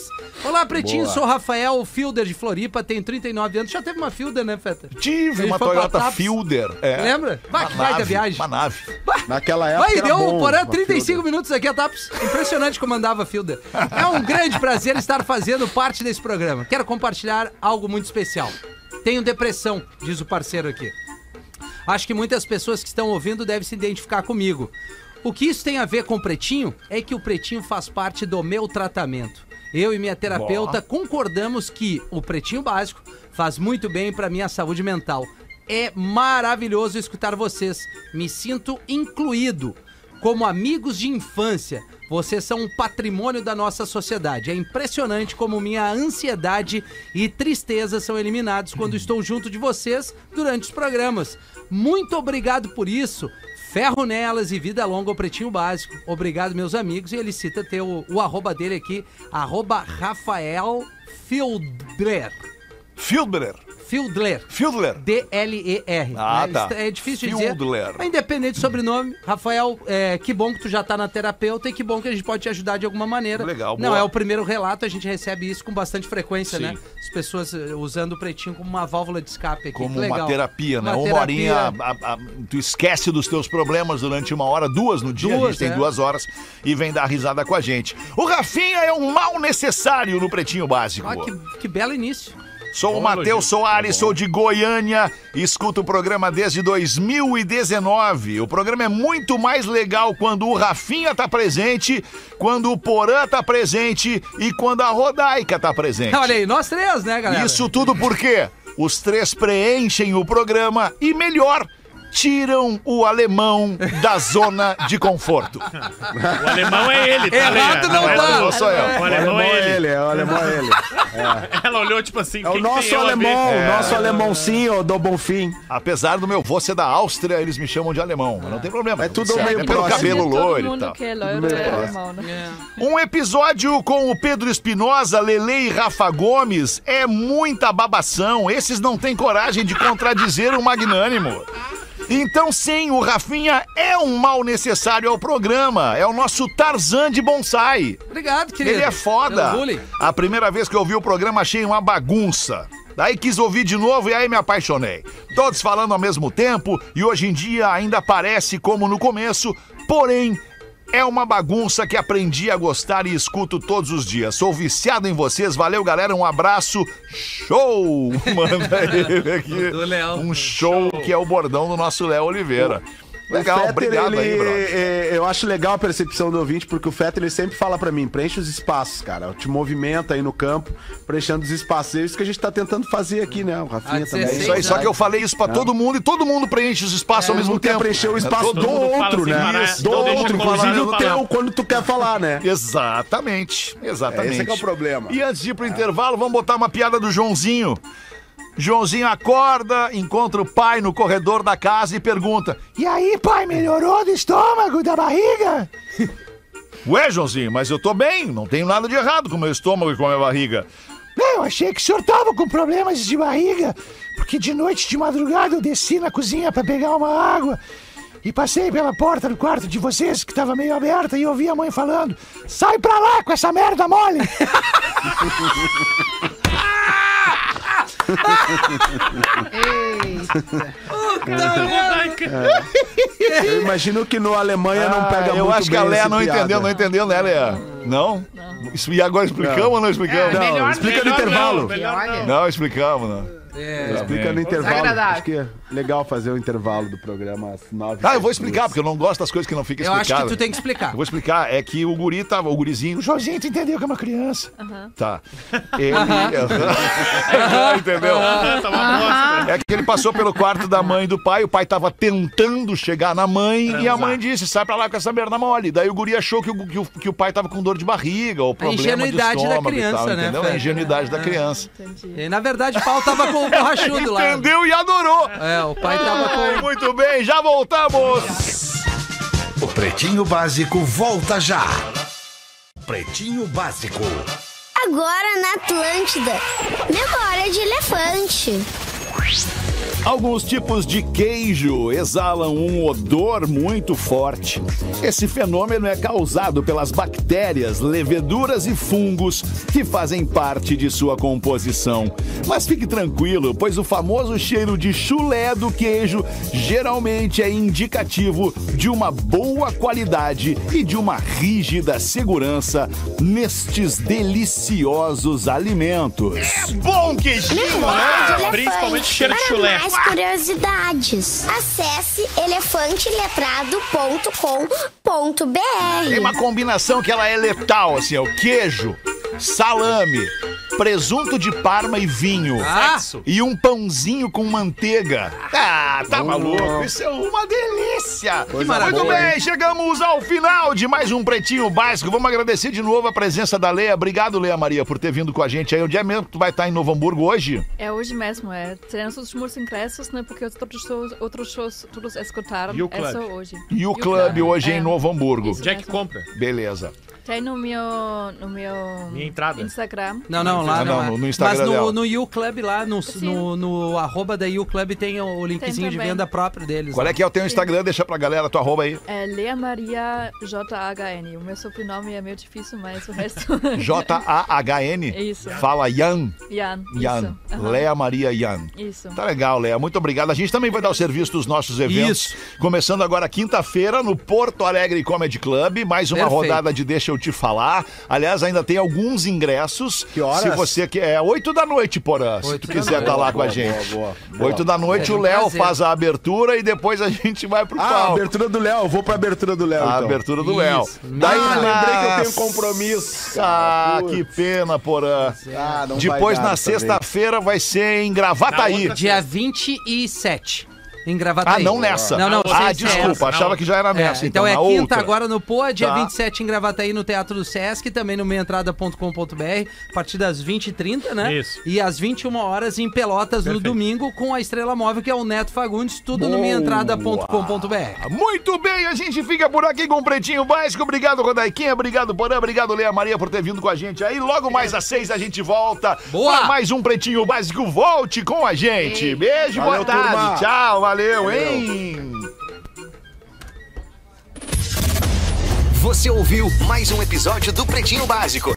Olá, Pretinho, Boa. sou Rafael, Fielder de Floripa, tenho 39 anos. Já teve uma Fielder, né, Feta? Tive uma foi pra Toyota Taps. Fielder. É. Lembra? Vai, Uma que vai da nave, viagem. Uma nave. Naquela época. Vai, era deu bom, porém uma 35 Fielder. minutos aqui a TAPS. Impressionante como andava a Fielder. É um grande prazer estar fazendo parte desse programa. Quero compartilhar algo muito especial. Tenho depressão, diz o parceiro aqui. Acho que muitas pessoas que estão ouvindo devem se identificar comigo. O que isso tem a ver com o Pretinho é que o Pretinho faz parte do meu tratamento. Eu e minha terapeuta concordamos que o Pretinho Básico faz muito bem para minha saúde mental. É maravilhoso escutar vocês. Me sinto incluído. Como amigos de infância, vocês são um patrimônio da nossa sociedade. É impressionante como minha ansiedade e tristeza são eliminados quando estou junto de vocês durante os programas. Muito obrigado por isso. Ferro nelas e vida longa ao Pretinho Básico. Obrigado, meus amigos. E ele cita ter o, arroba dele aqui, arroba Rafael Fieldler. Fielder. Fieldler. Fielder. D-L-E-R. Ah, né? tá. É difícil de Fieldler. dizer. Mas independente do sobrenome, Rafael, é, que bom que tu já tá na terapeuta e que bom que a gente pode te ajudar de alguma maneira. Legal, Não boa. é o primeiro relato, a gente recebe isso com bastante frequência, Sim. né? As pessoas eh, usando o pretinho como uma válvula de escape aqui. Como uma terapia, né? Uma uma horinha, a- a- tu esquece dos teus problemas durante uma hora, duas no dia, a Duas, gente tem é. duas horas e vem dar risada com a gente. O Rafinha é um mal necessário no Pretinho Básico. Ah, que, que belo início. Sou o Bom Matheus elogio. Soares, sou de Goiânia, escuto o programa desde 2019. O programa é muito mais legal quando o Rafinha tá presente, quando o Porã tá presente e quando a Rodaica tá presente. Olha aí, nós três, né, galera? Isso tudo porque os três preenchem o programa e, melhor, tiram o alemão da zona de conforto. O alemão é ele, tá? Errado não é tá. Não sou eu. O O alemão é ele. é o alemão é ele. Ela olhou tipo assim, É o "Quem nosso tem eu a ver?" alemão, É. o nosso alemãozinho do Bonfim. Apesar do meu vô ser da Áustria, eles me chamam de alemão. Mas não tem problema. É tudo meio é pelo cabelo loiro e tal. que é loiro é alemão, né? Um episódio com o Pedro Espinosa, Lele e Rafa Gomes é muita babação. Esses não têm coragem de contradizer o magnânimo. Então, sim, o Rafinha é um mal necessário ao programa. É o nosso Tarzan de bonsai. Obrigado, querido. Ele é foda. A primeira vez que eu ouvi o programa achei uma bagunça. Daí quis ouvir de novo e aí me apaixonei. Todos falando ao mesmo tempo e hoje em dia ainda parece como no começo, porém é uma bagunça que aprendi a gostar e escuto todos os dias. Sou viciado em vocês. Valeu, galera. Um abraço. Show! Manda ele aqui. Um show, que é o bordão do nosso Léo Oliveira. Legal, Fetter, obrigado ele, aí, brother. é, eu acho legal a percepção do ouvinte, porque o Fetter ele sempre fala pra mim, preenche os espaços, cara. Te movimenta aí no campo, preenchendo os espaços. É isso que a gente tá tentando fazer aqui, né? O Rafinha Ah, também. dezesseis Isso aí, só que eu falei isso pra todo mundo e todo mundo preenche os espaços ao mesmo tempo. preencher o espaço Todo do outro, sem né? parar, do então outro, inclusive o teu, quando tu quer falar, né? Exatamente, exatamente. Esse é que é o problema. E antes de ir pro intervalo, vamos botar uma piada do Joãozinho. Joãozinho acorda, encontra o pai no corredor da casa e pergunta: E aí, pai, melhorou do estômago, da barriga? Ué, Joãozinho, mas eu tô bem, não tenho nada de errado com o meu estômago e com a minha barriga. Eu achei que o senhor tava com problemas de barriga, porque de noite, de madrugada, eu desci na cozinha pra pegar uma água e passei pela porta do quarto de vocês, que tava meio aberta, e ouvi a mãe falando: Sai pra lá com essa merda mole! Eu imagino que no Alemanha não pega Ah, eu muito acho que a Léa não piada. entendeu, não entendeu, né, Léa? Não? Isso- E agora explicamos ou não explicamos? Não, Melhor- explica no melhor intervalo. não. Não, explicamos, não. É, Explica no intervalo. Acho que é legal fazer o intervalo do programa às nove. Ah, eu vou explicar, porque eu não gosto das coisas que não ficam eu acho explicadas. que tu tem que explicar. Eu vou explicar, é que o guri tava, o gurizinho, o Jorginho, tu entendeu que é uma criança? Tá. Ele. entendeu? Tá uma bosta. É que ele passou pelo quarto da mãe e do pai, o pai tava tentando chegar na mãe e a mãe disse: sai pra lá com essa merda mole. Daí o guri achou que o, que o, que o pai tava com dor de barriga ou problema ingenuidade de da estômago e criança, tal, né, entendeu? A ingenuidade da criança. Entendi. E, na verdade, o pau tava com borrachudo lá. Entendeu e adorou. É, o pai tava com. muito bem, já voltamos. O Pretinho Básico volta já. Pretinho Básico. Agora na Atlântida. Memória de elefante. Alguns tipos de queijo exalam um odor muito forte. Esse fenômeno é causado pelas bactérias, leveduras e fungos que fazem parte de sua composição. Mas fique tranquilo, pois o famoso cheiro de chulé do queijo geralmente é indicativo de uma boa qualidade e de uma rígida segurança nestes deliciosos alimentos. É bom queijinho, elefante. Principalmente cheiro de chulé. Curiosidades, acesse elefanteletrado.com.br. Tem uma combinação que ela é letal, assim, é o queijo, salame, presunto de parma e vinho. Ah, E um pãozinho com manteiga. Ah, tá maluco? Isso é uma delícia! Muito maravilha, bem, chegamos ao final de mais um Pretinho Básico. Vamos agradecer de novo a presença da Leia. Obrigado, Leia Maria, por ter vindo com a gente aí. Onde é mesmo que tu vai estar em Novo Hamburgo hoje? É hoje mesmo, é. Temos os últimos ingressos, né? Porque os outros shows, outros shows todos escutaram. E o É club? só hoje. E o clube hoje é. em Novo Hamburgo. É que mesmo. compra? Beleza. Tem no meu, no meu Minha entrada. Instagram. Não, não, lá Ah, não. não, no- Instagram Mas no, no U Club lá, no, no, no arroba da U Club tem o linkzinho de venda próprio deles. Qual é que é o teu Instagram? Deixa pra galera tua arroba aí. É Lea Maria JHN. O meu sobrenome é meio difícil, mas o resto. J-A-H-N. Isso. Fala Yan. Yan. Yan. Isso. Aham. Lea Maria Yan. Isso. Tá legal, Lea. Muito obrigado. A gente também vai dar o serviço dos nossos eventos. Isso. Começando agora quinta-feira no Porto Alegre Comedy Club. Mais uma Perfeito. rodada de Deixa Eu Te Falar. Aliás, ainda tem alguns ingressos. Que horas? Se você quer. É 8 da noite, Porã. Se Oito tu quiser estar lá Boa, com a gente. boa, boa. 8 da noite, Seja o Léo prazer. faz a abertura e depois a gente vai pro Ah, a palco. abertura do Léo. Vou pra abertura do Léo, A então. abertura do. Léo. Daí Ah, lembrei que eu tenho compromisso. Ah, Putz. que pena, Porã. Ah, não vai Depois, na sexta-feira, vai ser em Gravataí. Dia 27. Em Gravataí. Ah, não nessa. Não, não, Ah, desculpa, essa. achava que já era É, nessa. então, é na quinta outra. agora no Poa, dia Tá. 27 em Gravataí no Teatro do Sesc, também no meiaentrada.com.br, a partir das 20h30, né? Isso. E às 21 horas em Pelotas no Perfeito. domingo com a estrela móvel que é o Neto Fagundes, tudo no Boa. meiaentrada.com.br. Muito bem, a gente fica por aqui com o Pretinho Básico. Obrigado, Rodaiquinha. Obrigado, Porã. Obrigado, Leia Maria, por ter vindo com a gente aí. Logo mais às seis a gente volta. Boa. Pra mais um Pretinho Básico. Volte com a gente. Beijo, Valeu, boa tarde. turma. Tchau, valeu. Valeu, hein? Você ouviu mais um episódio do Pretinho Básico.